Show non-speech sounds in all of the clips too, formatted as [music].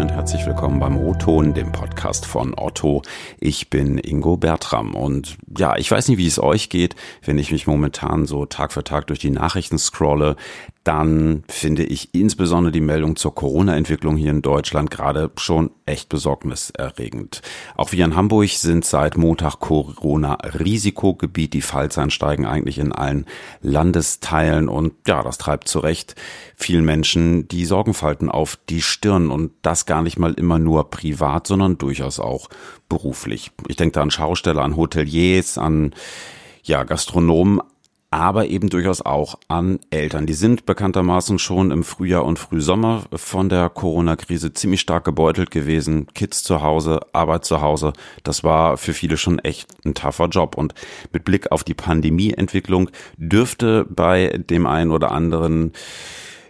und herzlich willkommen beim O-Ton, dem Podcast von Otto. Ich bin Ingo Bertram und ja, ich weiß nicht, wie es euch geht, wenn ich mich momentan so Tag für Tag durch die Nachrichten scrolle dann finde ich insbesondere die Meldung zur Corona-Entwicklung hier in Deutschland gerade schon echt besorgniserregend. Auch wir in Hamburg sind seit Montag Corona-Risikogebiet. Die Fallzahlen steigen eigentlich in allen Landesteilen und ja, das treibt zu Recht vielen Menschen die Sorgenfalten auf die Stirn und das gar nicht mal immer nur privat, sondern durchaus auch beruflich. Ich denke da an Schausteller, an Hoteliers, an ja, Gastronomen, aber eben durchaus auch an Eltern. Die sind bekanntermaßen schon im Frühjahr und Frühsommer von der Corona-Krise ziemlich stark gebeutelt gewesen. Kids zu Hause, Arbeit zu Hause. Das war für viele schon echt ein tougher Job. Und mit Blick auf die Pandemieentwicklung dürfte bei dem einen oder anderen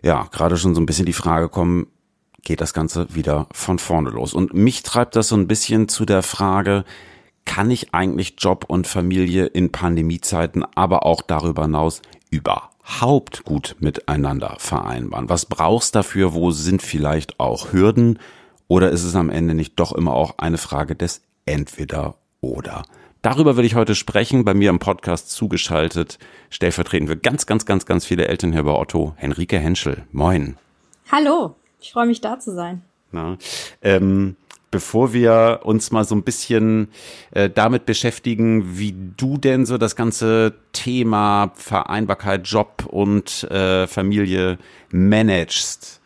ja gerade schon so ein bisschen die Frage kommen, geht das Ganze wieder von vorne los? Und mich treibt das so ein bisschen zu der Frage, kann ich eigentlich Job und Familie in Pandemiezeiten, aber auch darüber hinaus überhaupt gut miteinander vereinbaren? Was brauchst dafür? Wo sind vielleicht auch Hürden? Oder ist es am Ende nicht doch immer auch eine Frage des Entweder oder? Darüber will ich heute sprechen, bei mir im Podcast zugeschaltet, stellvertretend für ganz, ganz, ganz, ganz viele Eltern hier bei Otto, Henrike Henschel. Moin. Hallo, ich freue mich da zu sein. Na, ähm, bevor wir uns mal so ein bisschen äh, damit beschäftigen, wie du denn so das ganze Thema Vereinbarkeit, Job und äh, Familie managst.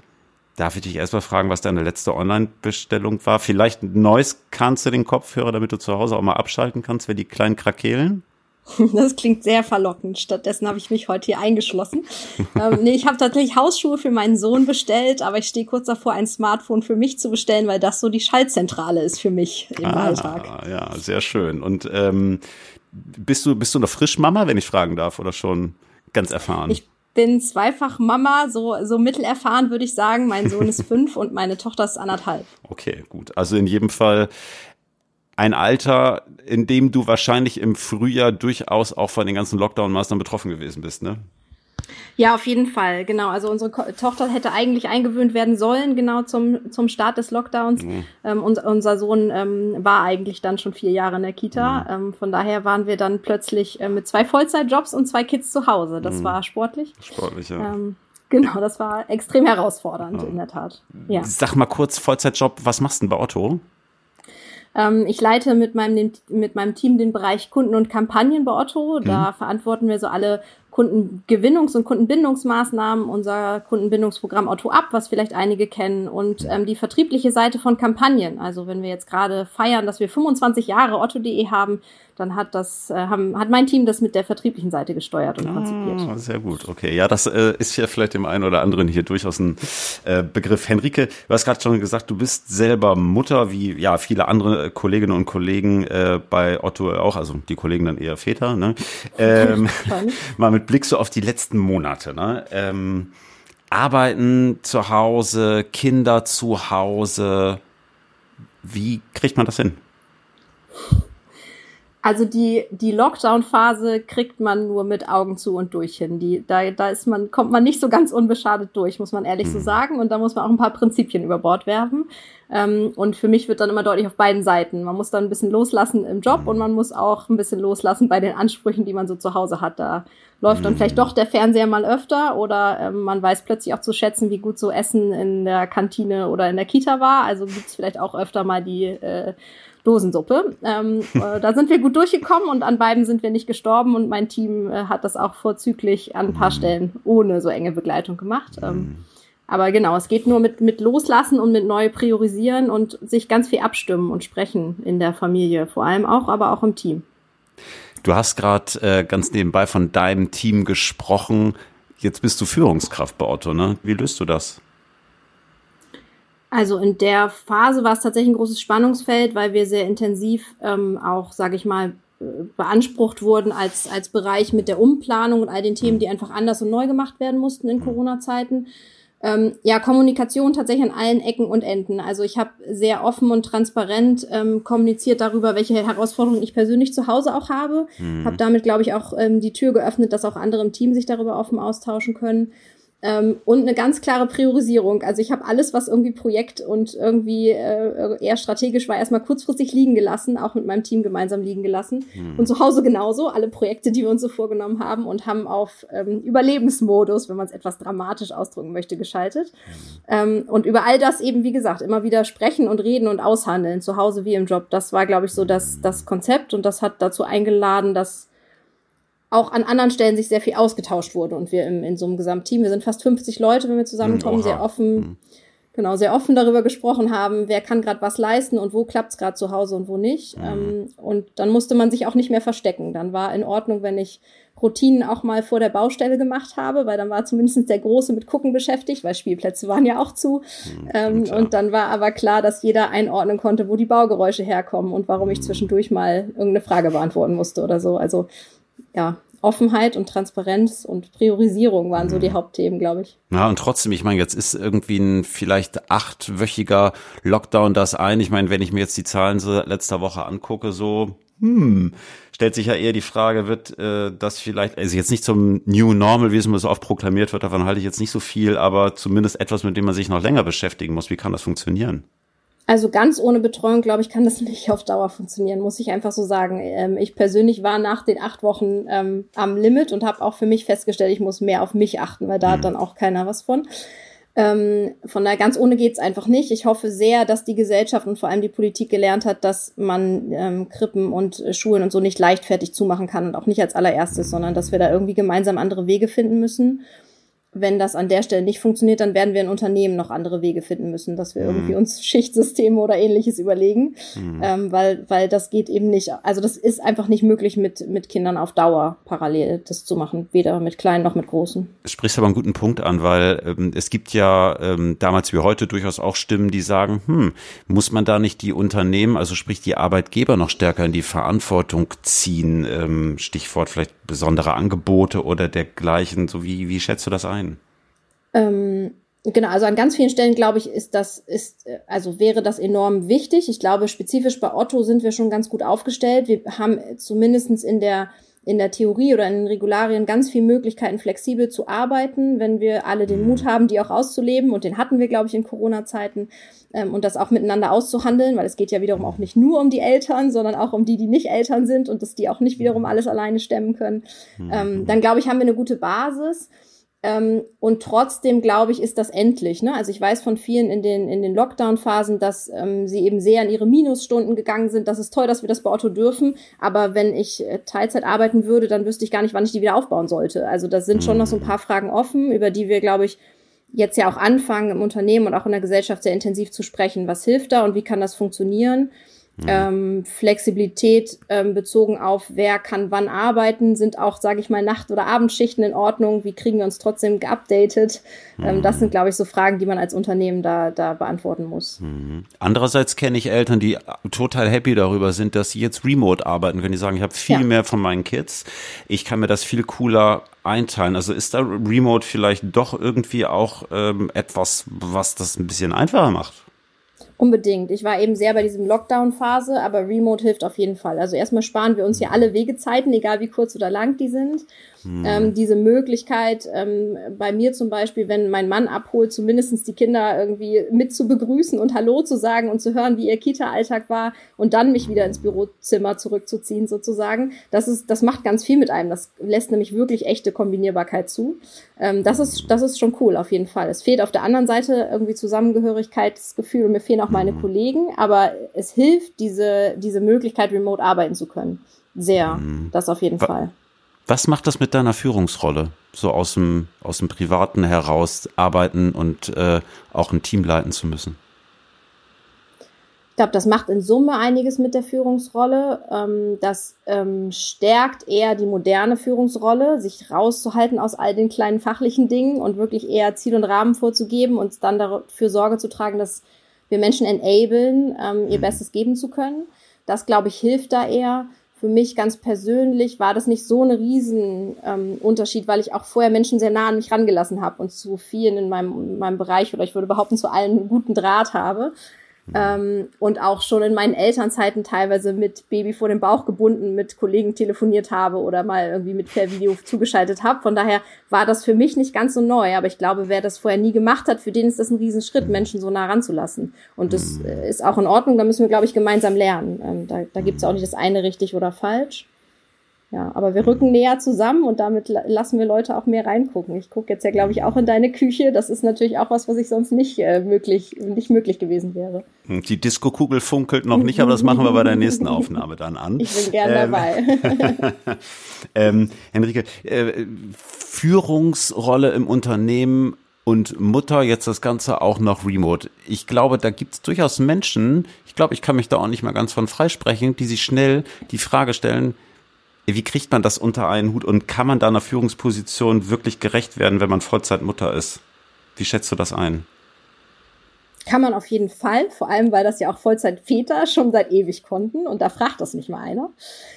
Darf ich dich erstmal fragen, was deine letzte Online-Bestellung war? Vielleicht ein neues kannst du den Kopfhörer, damit du zu Hause auch mal abschalten kannst, wenn die kleinen krakeelen? [laughs] Das klingt sehr verlockend. Stattdessen habe ich mich heute hier eingeschlossen. [laughs] ähm, nee, ich habe tatsächlich Hausschuhe für meinen Sohn bestellt, aber ich stehe kurz davor, ein Smartphone für mich zu bestellen, weil das so die Schaltzentrale ist für mich im ah, Alltag. Ja, sehr schön. Und ähm, bist du bist du noch frisch Mama, wenn ich fragen darf, oder schon ganz erfahren? Ich bin zweifach Mama, so, so mittelerfahren würde ich sagen. Mein Sohn ist [laughs] fünf und meine Tochter ist anderthalb. Okay, gut. Also in jedem Fall ein Alter, in dem du wahrscheinlich im Frühjahr durchaus auch von den ganzen Lockdown-Maßnahmen betroffen gewesen bist, ne? Ja, auf jeden Fall, genau. Also unsere Ko Tochter hätte eigentlich eingewöhnt werden sollen, genau zum, zum Start des Lockdowns. Mhm. Ähm, unser, unser Sohn ähm, war eigentlich dann schon vier Jahre in der Kita. Mhm. Ähm, von daher waren wir dann plötzlich äh, mit zwei Vollzeitjobs und zwei Kids zu Hause. Das mhm. war sportlich. Sportlich, ja. Ähm, genau, das war extrem herausfordernd, ja. in der Tat. Ja. Sag mal kurz, Vollzeitjob, was machst du denn bei Otto? Ähm, ich leite mit meinem, mit meinem Team den Bereich Kunden und Kampagnen bei Otto. Da mhm. verantworten wir so alle Kundengewinnungs- und Kundenbindungsmaßnahmen, unser Kundenbindungsprogramm Otto Up, was vielleicht einige kennen, und ähm, die vertriebliche Seite von Kampagnen. Also wenn wir jetzt gerade feiern, dass wir 25 Jahre Otto.de haben, dann hat das, äh, haben, hat mein Team das mit der vertrieblichen Seite gesteuert und ah, konzipiert. Sehr gut, okay. Ja, das äh, ist ja vielleicht dem einen oder anderen hier durchaus ein äh, Begriff. Henrike, du hast gerade schon gesagt, du bist selber Mutter, wie ja viele andere Kolleginnen und Kollegen äh, bei Otto auch, also die Kollegen dann eher Väter, ne? [laughs] Ähm, [laughs] mal mit Blick so auf die letzten Monate, ne? Ähm, Arbeiten zu Hause, Kinder zu Hause. Wie kriegt man das hin? Also die, die Lockdown-Phase kriegt man nur mit Augen zu und durch hin. Die, da, da ist man, kommt man nicht so ganz unbeschadet durch, muss man ehrlich so sagen. Und da muss man auch ein paar Prinzipien über Bord werfen. Ähm, und für mich wird dann immer deutlich auf beiden Seiten. Man muss dann ein bisschen loslassen im Job und man muss auch ein bisschen loslassen bei den Ansprüchen, die man so zu Hause hat. Da läuft dann vielleicht doch der Fernseher mal öfter oder ähm, man weiß plötzlich auch zu schätzen, wie gut so Essen in der Kantine oder in der Kita war. Also gibt's vielleicht auch öfter mal die äh, Dosensuppe. Ähm, [laughs] äh, da sind wir gut durchgekommen und an beiden sind wir nicht gestorben und mein Team äh, hat das auch vorzüglich an ein paar mhm. Stellen ohne so enge Begleitung gemacht. Ähm, mhm. aber genau, es geht nur mit, mit Loslassen und mit neu priorisieren und sich ganz viel abstimmen und sprechen in der Familie, vor allem auch, aber auch im Team. Du hast gerade äh, ganz nebenbei von deinem Team gesprochen. Jetzt bist du Führungskraft bei Otto, ne? Wie löst du das? Also in der Phase war es tatsächlich ein großes Spannungsfeld, weil wir sehr intensiv ähm, auch, sage ich mal, äh, beansprucht wurden als, als Bereich mit der Umplanung und all den Themen, die einfach anders und neu gemacht werden mussten in Corona-Zeiten. Ähm, ja, Kommunikation tatsächlich an allen Ecken und Enden. Also ich habe sehr offen und transparent ähm, kommuniziert darüber, welche Herausforderungen ich persönlich zu Hause auch habe. Mhm. Habe damit, glaube ich, auch ähm, die Tür geöffnet, dass auch andere im Team sich darüber offen austauschen können. Ähm, und eine ganz klare Priorisierung. Also ich habe alles, was irgendwie Projekt und irgendwie äh, eher strategisch war, erstmal kurzfristig liegen gelassen, auch mit meinem Team gemeinsam liegen gelassen. Hm. Und zu Hause genauso, alle Projekte, die wir uns so vorgenommen haben und haben auf ähm, Überlebensmodus, wenn man es etwas dramatisch ausdrücken möchte, geschaltet. Hm. Ähm, und über all das eben, wie gesagt, immer wieder sprechen und reden und aushandeln, zu Hause wie im Job. Das war, glaube ich, so das, das Konzept und das hat dazu eingeladen, dass auch an anderen Stellen sich sehr viel ausgetauscht wurde und wir im, in so einem Gesamtteam, wir sind fast 50 Leute, wenn wir zusammenkommen, sehr offen, mhm. genau, sehr offen darüber gesprochen haben, wer kann gerade was leisten und wo klappt's gerade zu Hause und wo nicht. Mhm. Ähm, und dann musste man sich auch nicht mehr verstecken. Dann war in Ordnung, wenn ich Routinen auch mal vor der Baustelle gemacht habe, weil dann war zumindest der Große mit Gucken beschäftigt, weil Spielplätze waren ja auch zu. Mhm, ähm, und dann war aber klar, dass jeder einordnen konnte, wo die Baugeräusche herkommen und warum ich mhm. zwischendurch mal irgendeine Frage beantworten musste oder so. Also ja, Offenheit und Transparenz und Priorisierung waren so die mhm. Hauptthemen, glaube ich. Ja, und trotzdem, ich meine, jetzt ist irgendwie ein vielleicht achtwöchiger Lockdown das ein. Ich meine, wenn ich mir jetzt die Zahlen so letzter Woche angucke, so, hm, stellt sich ja eher die Frage, wird äh, das vielleicht, also jetzt nicht zum New Normal, wie es immer so oft proklamiert wird, davon halte ich jetzt nicht so viel, aber zumindest etwas, mit dem man sich noch länger beschäftigen muss. Wie kann das funktionieren? Also ganz ohne Betreuung, glaube ich, kann das [laughs] nicht auf Dauer funktionieren, muss ich einfach so sagen. Ähm, ich persönlich war nach den acht Wochen ähm, am Limit und habe auch für mich festgestellt, ich muss mehr auf mich achten, weil da mhm. hat dann auch keiner was von. Ähm, von daher ganz ohne geht's einfach nicht. Ich hoffe sehr, dass die Gesellschaft und vor allem die Politik gelernt hat, dass man ähm, Krippen und äh, Schulen und so nicht leichtfertig zumachen kann und auch nicht als allererstes, sondern dass wir da irgendwie gemeinsam andere Wege finden müssen wenn das an der Stelle nicht funktioniert, dann werden wir in Unternehmen noch andere Wege finden müssen, dass wir mhm. irgendwie uns [laughs] Schichtsysteme oder ähnliches überlegen, mhm. ähm, weil, weil das geht eben nicht, also das ist einfach nicht möglich mit, mit Kindern auf Dauer parallel das zu machen, weder mit kleinen noch mit großen. Sprichst aber einen guten Punkt an, weil ähm, es gibt ja ähm, damals wie heute durchaus auch Stimmen, die sagen, hm, muss man da nicht die Unternehmen, also sprich die Arbeitgeber noch stärker in die Verantwortung ziehen, ähm, Stichwort vielleicht besondere Angebote oder dergleichen, so wie, wie schätzt du das ein? Ähm, genau, also an ganz vielen Stellen, glaube ich, ist das, ist, also wäre das enorm wichtig. Ich glaube, spezifisch bei Otto sind wir schon ganz gut aufgestellt. Wir haben zumindestens in der in der Theorie oder in den Regularien ganz viele Möglichkeiten, flexibel zu arbeiten, wenn wir alle den Mut haben, die auch auszuleben. Und den hatten wir, glaube ich, in Corona-Zeiten. Ähm, und das auch miteinander auszuhandeln, weil es geht ja wiederum auch nicht nur um die Eltern, sondern auch um die, die nicht Eltern sind und dass die auch nicht wiederum alles alleine stemmen können. Ähm, dann, glaube ich, haben wir eine gute Basis. Ähm, und trotzdem, glaube ich, ist das endlich. Ne? Also ich weiß von vielen in den, in den Lockdown-Phasen, dass ähm, sie eben sehr an ihre Minusstunden gegangen sind. Das ist toll, dass wir das bei Otto dürfen. Aber wenn ich äh, Teilzeit arbeiten würde, dann wüsste ich gar nicht, wann ich die wieder aufbauen sollte. Also da sind schon noch so ein paar Fragen offen, über die wir, glaube ich, jetzt ja auch anfangen im Unternehmen und auch in der Gesellschaft sehr intensiv zu sprechen. Was hilft da und wie kann das funktionieren? Mhm. Ähm, Flexibilität ähm, bezogen auf, wer kann wann arbeiten, sind auch, sage ich mal, Nacht- oder Abendschichten in Ordnung? Wie kriegen wir uns trotzdem geupdatet? Mhm. Ähm, das sind, glaube ich, so Fragen, die man als Unternehmen da, da beantworten muss. Mhm. Andererseits kenne ich Eltern, die total happy darüber sind, dass sie jetzt remote arbeiten können. Die sagen, ich habe viel ja. mehr von meinen Kids. Ich kann mir das viel cooler einteilen. Also ist da Remote vielleicht doch irgendwie auch ähm, etwas, was das ein bisschen einfacher macht? Unbedingt. Ich war eben sehr bei diesem Lockdown-Phase, aber Remote hilft auf jeden Fall. Also erstmal sparen wir uns hier alle Wegezeiten, egal wie kurz oder lang die sind. Mhm. Ähm, diese Möglichkeit, ähm, bei mir zum Beispiel, wenn mein Mann abholt, zumindestens die Kinder irgendwie mit zu begrüßen und Hallo zu sagen und zu hören, wie ihr Kita-Alltag war und dann mich wieder ins Bürozimmer zurückzuziehen sozusagen. Das ist, das macht ganz viel mit einem. Das lässt nämlich wirklich echte Kombinierbarkeit zu. Ähm, das ist, das ist schon cool auf jeden Fall. Es fehlt auf der anderen Seite irgendwie Zusammengehörigkeitsgefühl und mir fehlen auch meine mhm. Kollegen, aber es hilft, diese, diese Möglichkeit, remote arbeiten zu können. Sehr. Mhm. Das auf jeden Fall. Was macht das mit deiner Führungsrolle? So aus dem, aus dem Privaten heraus arbeiten und äh, auch ein Team leiten zu müssen? Ich glaube, das macht in Summe einiges mit der Führungsrolle. Ähm, das ähm, stärkt eher die moderne Führungsrolle, sich rauszuhalten aus all den kleinen fachlichen Dingen und wirklich eher Ziel und Rahmen vorzugeben und dann dafür Sorge zu tragen, dass wir Menschen enablen, ähm, ihr mhm. Bestes geben zu können. Das, glaube ich, hilft da eher für mich ganz persönlich war das nicht so ein Riesenunterschied, ähm, weil ich auch vorher Menschen sehr nah an mich rangelassen habe und zu vielen in meinem, in meinem Bereich oder ich würde behaupten zu allen einen guten Draht habe. Mhm. Ähm, und auch schon in meinen Elternzeiten teilweise mit Baby vor dem Bauch gebunden, mit Kollegen telefoniert habe oder mal irgendwie mit Fernvideo zugeschaltet habe. Von daher war das für mich nicht ganz so neu. Aber ich glaube, wer das vorher nie gemacht hat, für den ist das ein Riesenschritt, Menschen so nah ranzulassen. Und das mhm. äh, ist auch in Ordnung. Da müssen wir, glaube ich, gemeinsam lernen. Ähm, da da gibt es auch nicht das eine richtig oder falsch. Ja, aber wir rücken näher zusammen und damit lassen wir Leute auch mehr reingucken. Ich gucke jetzt ja, glaube ich, auch in deine Küche. Das ist natürlich auch was, was ich sonst nicht äh, möglich, nicht möglich gewesen wäre. Die Disco-Kugel funkelt noch nicht, aber das machen wir bei der nächsten [laughs] Aufnahme dann an. Ich bin gern ähm, dabei. [laughs] ähm, Henrike, äh, Führungsrolle im Unternehmen und Mutter, jetzt das Ganze auch noch remote. Ich glaube, da gibt es durchaus Menschen, ich glaube, ich kann mich da auch nicht mal ganz von freisprechen, die sich schnell die Frage stellen, wie kriegt man das unter einen Hut und kann man da einer Führungsposition wirklich gerecht werden, wenn man Vollzeitmutter ist? Wie schätzt du das ein? Kann man auf jeden Fall, vor allem weil das ja auch Vollzeitväter schon seit ewig konnten und da fragt das nicht mal einer.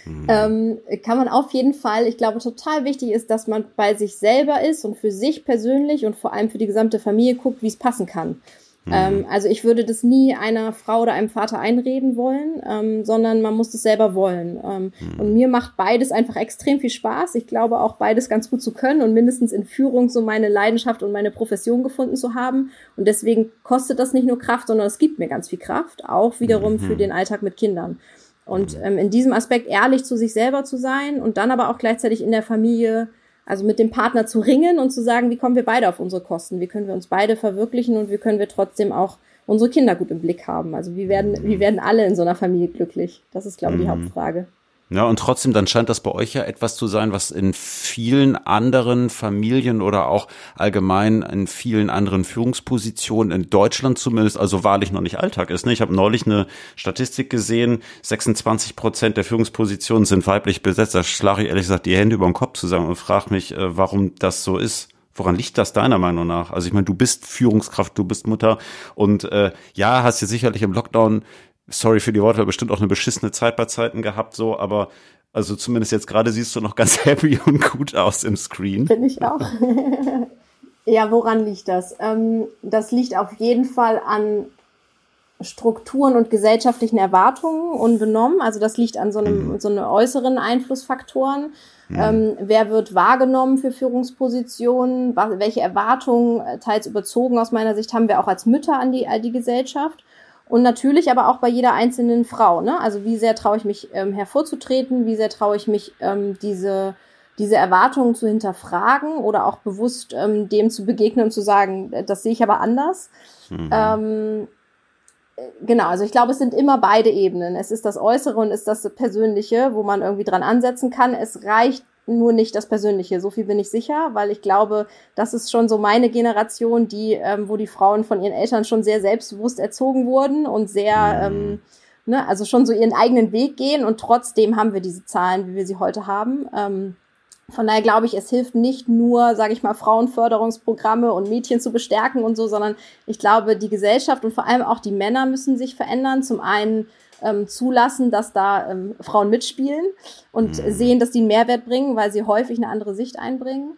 Mhm. Ähm, kann man auf jeden Fall, ich glaube, total wichtig ist, dass man bei sich selber ist und für sich persönlich und vor allem für die gesamte Familie guckt, wie es passen kann. Mhm. Ähm, also ich würde das nie einer Frau oder einem Vater einreden wollen, ähm, sondern man muss das selber wollen. Ähm, mhm. Und mir macht beides einfach extrem viel Spaß. Ich glaube auch beides ganz gut zu können und mindestens in Führung so meine Leidenschaft und meine Profession gefunden zu haben. Und deswegen kostet das nicht nur Kraft, sondern es gibt mir ganz viel Kraft, auch wiederum mhm. für den Alltag mit Kindern. Und mhm. ähm, in diesem Aspekt ehrlich zu sich selber zu sein und dann aber auch gleichzeitig in der Familie also mit dem Partner zu ringen und zu sagen, wie kommen wir beide auf unsere Kosten? Wie können wir uns beide verwirklichen und wie können wir trotzdem auch unsere Kinder gut im Blick haben? Also wie werden, wie werden alle in so einer Familie glücklich? Das ist, glaube ich, die mhm. Hauptfrage. Ja, und trotzdem, dann scheint das bei euch ja etwas zu sein, was in vielen anderen Familien oder auch allgemein in vielen anderen Führungspositionen in Deutschland zumindest, also wahrlich noch nicht Alltag ist. Ne? Ich habe neulich eine Statistik gesehen, 26 Prozent der Führungspositionen sind weiblich besetzt. Da schlage ich ehrlich gesagt die Hände über den Kopf zusammen und frage mich, äh, warum das so ist. Woran liegt das deiner Meinung nach? Also ich meine, du bist Führungskraft, du bist Mutter und äh, ja, hast ja sicherlich im Lockdown sorry für die Worte, bestimmt auch eine beschissene Zeit bei Zeiten gehabt, so, aber also zumindest jetzt gerade siehst du noch ganz [laughs] happy und gut aus im Screen. Bin ich auch. [laughs] ja, woran liegt das? Ähm, das liegt auf jeden Fall an Strukturen und gesellschaftlichen Erwartungen unbenommen. Also das liegt an so einem, mhm. so einem äußeren Einflussfaktoren. Mhm. Ähm, wer wird wahrgenommen für Führungspositionen? welche Erwartungen, äh, teils überzogen aus meiner Sicht, haben wir auch als Mütter an die, an die Gesellschaft? Und natürlich aber auch bei jeder einzelnen Frau. Ne? Also wie sehr traue ich mich ähm, hervorzutreten, wie sehr traue ich mich ähm, diese, diese Erwartungen zu hinterfragen oder auch bewusst ähm, dem zu begegnen und zu sagen, äh, das sehe ich aber anders. Mhm. Ähm, äh, genau, also ich glaube, es sind immer beide Ebenen. Es ist das Äußere und es ist das Persönliche, wo man irgendwie dran ansetzen kann. Es reicht nur nicht das Persönliche. So viel bin ich sicher, weil ich glaube, das ist schon so meine Generation, die, ähm, wo die Frauen von ihren Eltern schon sehr selbstbewusst erzogen wurden und sehr, mhm. ähm, ne, also schon so ihren eigenen Weg gehen und trotzdem haben wir diese Zahlen, wie wir sie heute haben. Ähm, von daher glaube ich, es hilft nicht nur, sage ich mal, Frauenförderungsprogramme und Mädchen zu bestärken und so, sondern ich glaube, die Gesellschaft und vor allem auch die Männer müssen sich verändern. Zum einen ähm, zulassen, dass da ähm, Frauen mitspielen und mhm. sehen, dass die einen Mehrwert bringen, weil sie häufig eine andere Sicht einbringen.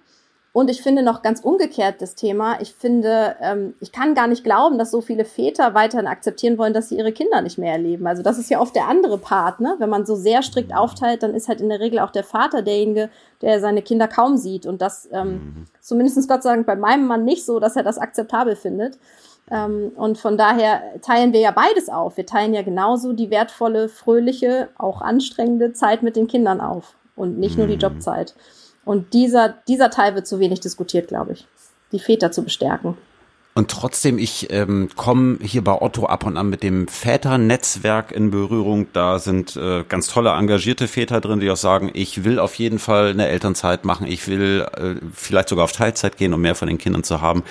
Und ich finde noch ganz umgekehrt das Thema. Ich finde, ähm, ich kann gar nicht glauben, dass so viele Väter weiterhin akzeptieren wollen, dass sie ihre Kinder nicht mehr erleben. Also das ist ja oft der andere Part, ne? Wenn man so sehr strikt aufteilt, dann ist halt in der Regel auch der Vater derjenige, der seine Kinder kaum sieht. Und das ähm, mhm. zumindest Gott sei Dank bei meinem Mann nicht so, dass er das akzeptabel findet. Ähm, und von daher teilen wir ja beides auf. Wir teilen ja genauso die wertvolle, fröhliche, auch anstrengende Zeit mit den Kindern auf und nicht nur die mhm. Jobzeit. Und dieser, dieser Teil wird zu wenig diskutiert, glaube ich. Die Väter zu bestärken. Und trotzdem, ich ähm, komme hier bei Otto ab und an mit dem Väternetzwerk in Berührung. Da sind äh, ganz tolle, engagierte Väter drin, die auch sagen, ich will auf jeden Fall eine Elternzeit machen, ich will äh, vielleicht sogar auf Teilzeit gehen, um mehr von den Kindern zu haben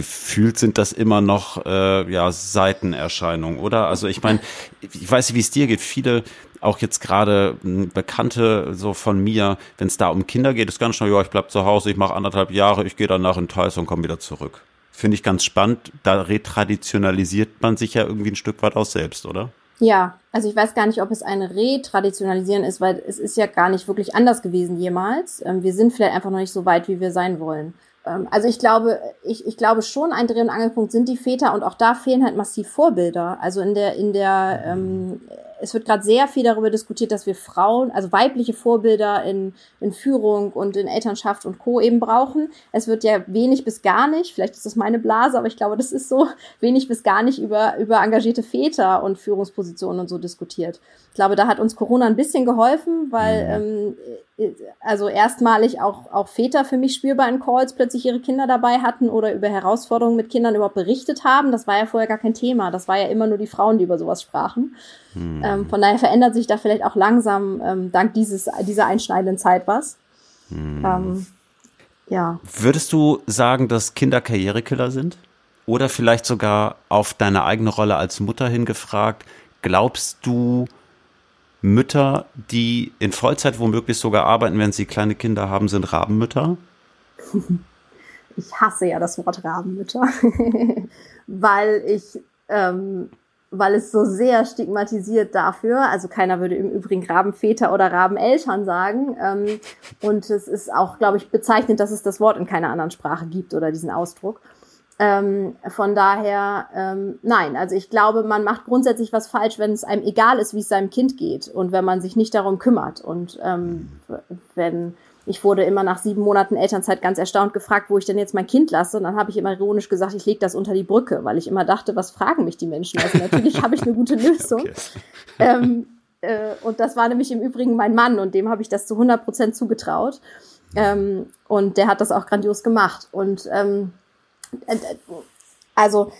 gefühlt sind das immer noch äh, ja Seitenerscheinungen, oder? Also ich meine, ich weiß nicht, wie es dir geht. Viele auch jetzt gerade hm, Bekannte so von mir, wenn es da um Kinder geht, ist ganz schnell, ja, ich bleib zu Hause, ich mache anderthalb Jahre, ich gehe danach in Teils und komme wieder zurück. Finde ich ganz spannend. Da retraditionalisiert man sich ja irgendwie ein Stück weit aus selbst, oder? Ja, also ich weiß gar nicht, ob es ein Retraditionalisieren ist, weil es ist ja gar nicht wirklich anders gewesen jemals. Ähm, wir sind vielleicht einfach noch nicht so weit, wie wir sein wollen. Ähm, also ich glaube, ich, ich glaube schon, ein Dreh- und Angelpunkt sind die Väter und auch da fehlen halt massiv Vorbilder. Also in der, in der, ähm, es wird gerade sehr viel darüber diskutiert, dass wir Frauen, also weibliche Vorbilder in, in Führung und in Elternschaft und Co. eben brauchen. Es wird ja wenig bis gar nicht, vielleicht ist das meine Blase, aber ich glaube, das ist so, wenig bis gar nicht über, über engagierte Väter und Führungspositionen und so diskutiert. Ich glaube, da hat uns Corona ein bisschen geholfen, weil mhm. ähm, also erstmalig auch, auch Väter für mich spürbar in Calls plötzlich ihre Kinder dabei hatten oder über Herausforderungen mit Kindern überhaupt berichtet haben. Das war ja vorher gar kein Thema. Das war ja immer nur die Frauen, die über sowas sprachen. Mhm. Ähm, von daher verändert sich da vielleicht auch langsam ähm, dank dieses, dieser einschneidenden Zeit was. Mhm. Ähm, ja. Würdest du sagen, dass Kinder Karrierekiller sind? Oder vielleicht sogar auf deine eigene Rolle als Mutter hingefragt, glaubst du, Mütter, die in Vollzeit womöglich sogar arbeiten, wenn sie kleine Kinder haben, sind Rabenmütter? Ich hasse ja das Wort Rabenmütter, [laughs] weil ich ähm, weil es so sehr stigmatisiert dafür. Also keiner würde im Übrigen Rabenväter oder Rabeneltern sagen. Ähm, und es ist auch, glaube ich, bezeichnend, dass es das Wort in keiner anderen Sprache gibt oder diesen Ausdruck. Ähm, von daher, ähm, nein, also ich glaube, man macht grundsätzlich was falsch, wenn es einem egal ist, wie es seinem Kind geht und wenn man sich nicht darum kümmert. Und ähm, wenn ich wurde immer nach sieben Monaten Elternzeit ganz erstaunt gefragt, wo ich denn jetzt mein Kind lasse. Und dann habe ich immer ironisch gesagt, ich lege das unter die Brücke, weil ich immer dachte, was fragen mich die Menschen? Also natürlich habe ich eine gute [laughs] Lösung. Okay. Ähm, äh, und das war nämlich im Übrigen mein Mann und dem habe ich das zu 100 Prozent zugetraut. Ähm, und der hat das auch grandios gemacht. Und ähm, äh, also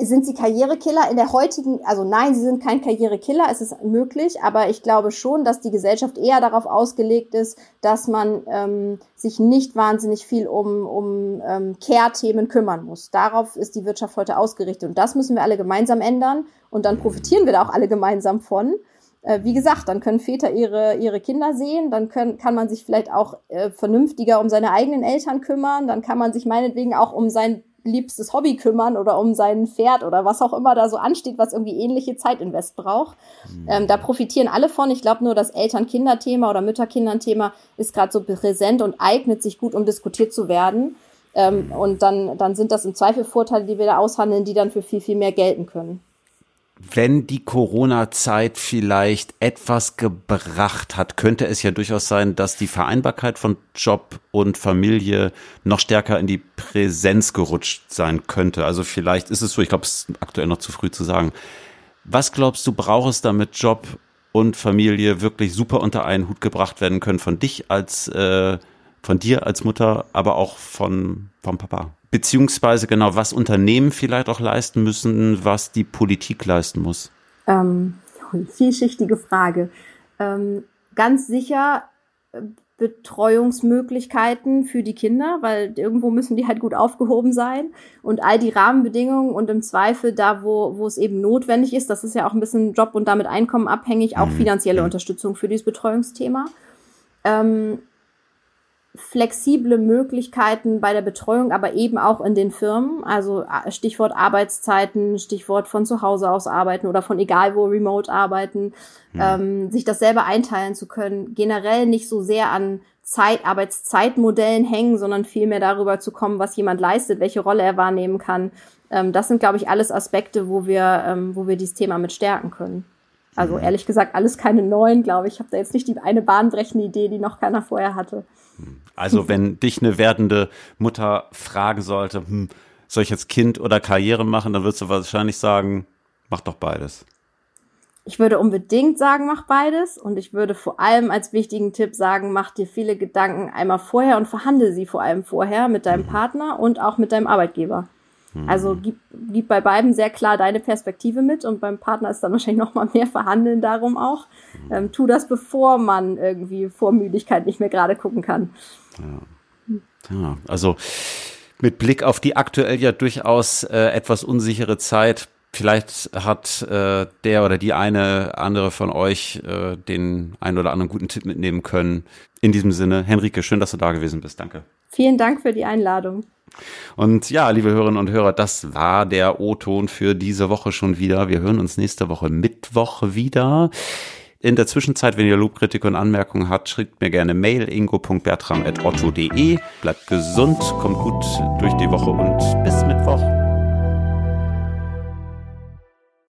sind sie Karrierekiller in der heutigen, also nein, sie sind kein Karrierekiller, es ist möglich, aber ich glaube schon, dass die Gesellschaft eher darauf ausgelegt ist, dass man ähm, sich nicht wahnsinnig viel um, um ähm, Care-Themen kümmern muss. Darauf ist die Wirtschaft heute ausgerichtet und das müssen wir alle gemeinsam ändern und dann profitieren wir da auch alle gemeinsam von. Äh, wie gesagt, dann können Väter ihre, ihre Kinder sehen, dann können, kann man sich vielleicht auch äh, vernünftiger um seine eigenen Eltern kümmern, dann kann man sich meinetwegen auch um sein liebstes Hobby kümmern oder um sein Pferd oder was auch immer da so ansteht, was irgendwie ähnliche Zeitinvest braucht. Mhm. Ähm, da profitieren alle von. Ich glaube nur, das Eltern-Kinder-Thema oder Mütter-Kindern-Thema ist gerade so präsent und eignet sich gut, um diskutiert zu werden. Ähm, und dann, dann sind das im Zweifel Vorteile, die wir da aushandeln, die dann für viel, viel mehr gelten können wenn die Corona-Zeit vielleicht etwas gebracht hat, könnte es ja durchaus sein, dass die Vereinbarkeit von Job und Familie noch stärker in die Präsenz gerutscht sein könnte. Also vielleicht ist es so, ich glaube, es ist aktuell noch zu früh zu sagen. Was glaubst du, braucht es damit Job und Familie wirklich super unter einen Hut gebracht werden können von dich als, äh, von dir als Mutter, aber auch von, vom Papa? Beziehungsweise genau, was Unternehmen vielleicht auch leisten müssen, was die Politik leisten muss? Ähm, vielschichtige Frage. Ähm, ganz sicher äh, Betreuungsmöglichkeiten für die Kinder, weil irgendwo müssen die halt gut aufgehoben sein und all die Rahmenbedingungen und im Zweifel da, wo, wo es eben notwendig ist, das ist ja auch ein bisschen Job und damit Einkommen abhängig, auch mhm. finanzielle mhm. Unterstützung für dieses Betreuungsthema. Ähm, flexible Möglichkeiten bei der Betreuung, aber eben auch in den Firmen. Also Stichwort Arbeitszeiten, Stichwort von zu Hause aus arbeiten oder von egal wo remote arbeiten, mhm. ähm, sich das selber einteilen zu können. Generell nicht so sehr an Zeit, Arbeitszeitmodellen hängen, sondern vielmehr darüber zu kommen, was jemand leistet, welche Rolle er wahrnehmen kann. Ähm, das sind, glaube ich, alles Aspekte, wo wir, ähm, wo wir dieses Thema mit stärken können. Also mhm. ehrlich gesagt, alles keine neuen, glaube ich. Ich habe da jetzt nicht die eine bahnbrechende Idee, die noch keiner vorher hatte. Also wenn dich eine werdende Mutter fragen sollte, hm, soll ich jetzt Kind oder Karriere machen, dann würdest du wahrscheinlich sagen, mach doch beides. Ich würde unbedingt sagen, mach beides. Und ich würde vor allem als wichtigen Tipp sagen, mach dir viele Gedanken einmal vorher und verhandle sie vor allem vorher mit deinem mhm. Partner und auch mit deinem Arbeitgeber. Also mhm. gib, gib bei beiden sehr klar deine Perspektive mit und beim Partner ist dann wahrscheinlich noch mal mehr Verhandeln darum auch. Mhm. Ähm, tu das, bevor man irgendwie vor Müdigkeit nicht mehr gerade gucken kann. Ja. ja, also mit Blick auf die aktuell ja durchaus äh, etwas unsichere Zeit, vielleicht hat äh, der oder die eine andere von euch äh, den einen oder anderen guten Tipp mitnehmen können. In diesem Sinne, Henrike, schön, dass du da gewesen bist. Danke. Vielen Dank für die Einladung. Und ja, liebe Hörerinnen und Hörer, das war der O-Ton für diese Woche schon wieder. Wir hören uns nächste Woche Mittwoch wieder. In der Zwischenzeit, wenn ihr Lobkritik und Anmerkungen habt, schickt mir gerne Mail ingo.bertram.otto.de. Bleibt gesund, kommt gut durch die Woche und bis Mittwoch.